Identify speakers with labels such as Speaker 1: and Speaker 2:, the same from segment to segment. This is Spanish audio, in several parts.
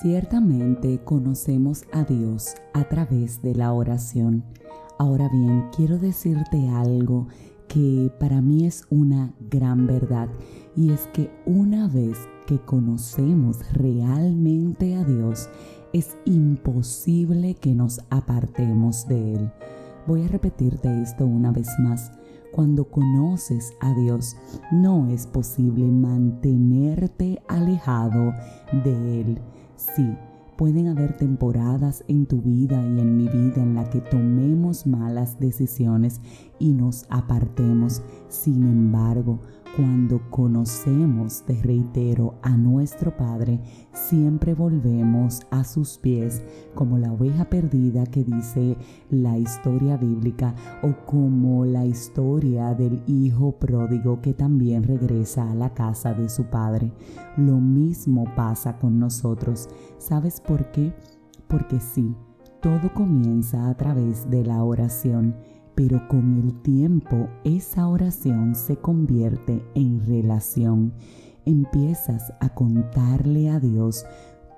Speaker 1: Ciertamente conocemos a Dios a través de la oración. Ahora bien, quiero decirte algo que para mí es una gran verdad y es que una vez que conocemos realmente a Dios, es imposible que nos apartemos de Él. Voy a repetirte esto una vez más. Cuando conoces a Dios, no es posible mantenerte alejado de Él. Sí, pueden haber temporadas en tu vida y en mi vida en la que tomemos malas decisiones y nos apartemos. Sin embargo, cuando conocemos, te reitero, a nuestro Padre, siempre volvemos a sus pies como la oveja perdida que dice la historia bíblica o como la historia del hijo pródigo que también regresa a la casa de su Padre. Lo mismo pasa con nosotros. ¿Sabes por qué? Porque sí, todo comienza a través de la oración pero con el tiempo esa oración se convierte en relación. Empiezas a contarle a Dios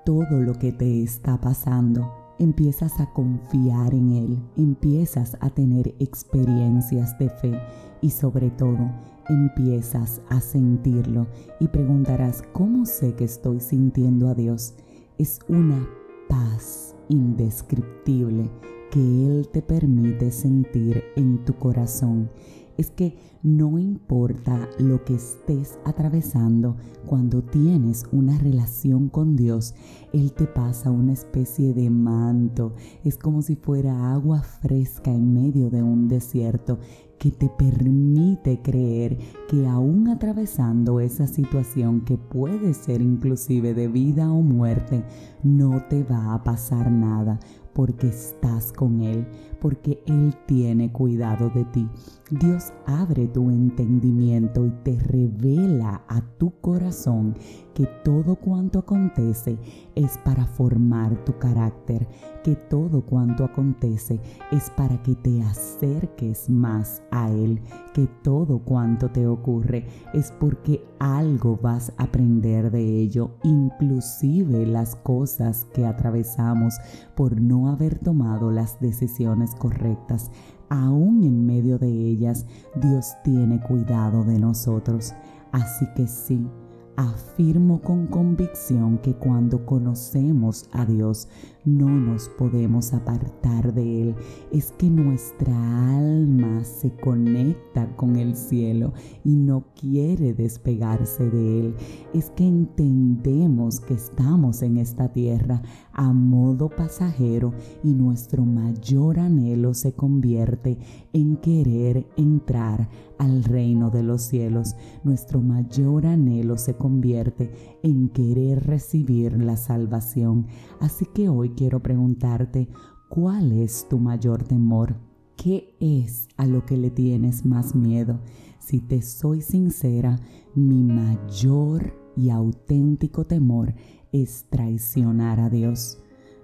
Speaker 1: todo lo que te está pasando. Empiezas a confiar en Él, empiezas a tener experiencias de fe y sobre todo empiezas a sentirlo y preguntarás, ¿cómo sé que estoy sintiendo a Dios? Es una paz indescriptible que Él te permite sentir en tu corazón es que no importa lo que estés atravesando, cuando tienes una relación con Dios, Él te pasa una especie de manto. Es como si fuera agua fresca en medio de un desierto que te permite creer que aún atravesando esa situación que puede ser inclusive de vida o muerte, no te va a pasar nada porque estás con Él, porque Él tiene cuidado de ti. Dios abre tu entendimiento y te revela a tu corazón que todo cuanto acontece es para formar tu carácter, que todo cuanto acontece es para que te acerques más a Él, que todo cuanto te ocurre es porque algo vas a aprender de ello, inclusive las cosas que atravesamos por no haber tomado las decisiones correctas. Aún en medio de ellas, Dios tiene cuidado de nosotros. Así que sí, Afirmo con convicción que cuando conocemos a Dios no nos podemos apartar de Él. Es que nuestra alma se conecta con el cielo y no quiere despegarse de Él. Es que entendemos que estamos en esta tierra a modo pasajero y nuestro mayor anhelo se convierte en querer entrar al reino de los cielos. Nuestro mayor anhelo se convierte en querer recibir la salvación. Así que hoy quiero preguntarte, ¿cuál es tu mayor temor? ¿Qué es a lo que le tienes más miedo? Si te soy sincera, mi mayor y auténtico temor es traicionar a Dios.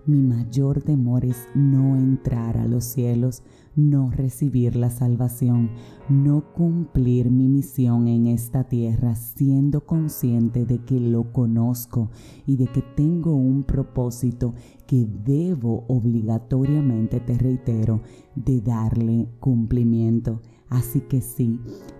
Speaker 1: Mi mayor temor es no entrar a los cielos, no recibir la salvación, no cumplir mi misión en esta tierra siendo consciente de que lo conozco y de que tengo un propósito que debo obligatoriamente, te reitero, de darle cumplimiento. Así que sí,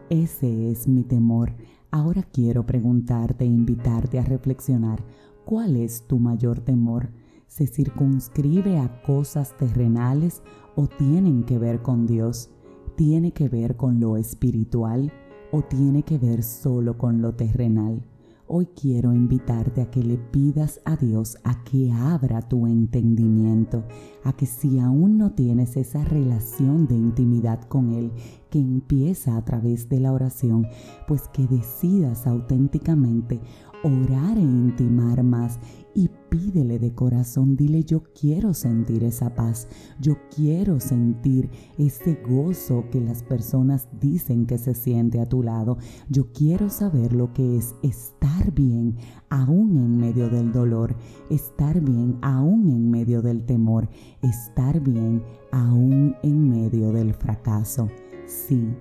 Speaker 1: ese es mi temor. Ahora quiero preguntarte e invitarte a reflexionar, ¿cuál es tu mayor temor? Se circunscribe a cosas terrenales o tienen que ver con Dios? ¿Tiene que ver con lo espiritual o tiene que ver solo con lo terrenal? Hoy quiero invitarte a que le pidas a Dios a que abra tu entendimiento, a que si aún no tienes esa relación de intimidad con Él que empieza a través de la oración, pues que decidas auténticamente orar e intimar más y pídele de corazón, dile yo quiero sentir esa paz, yo quiero sentir ese gozo que las personas dicen que se siente a tu lado, yo quiero saber lo que es estar bien aún en medio del dolor, estar bien aún en medio del temor, estar bien aún en medio del fracaso. Sí,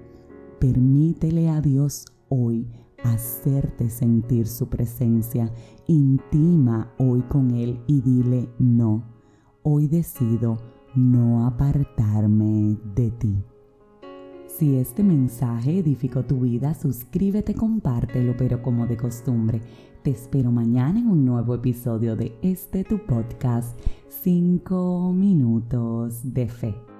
Speaker 1: permítele a Dios hoy hacerte sentir su presencia Intima hoy con Él y dile no. Hoy decido no apartarme de ti. Si este mensaje edificó tu vida, suscríbete, compártelo, pero como de costumbre, te espero mañana en un nuevo episodio de este tu podcast 5 minutos de fe.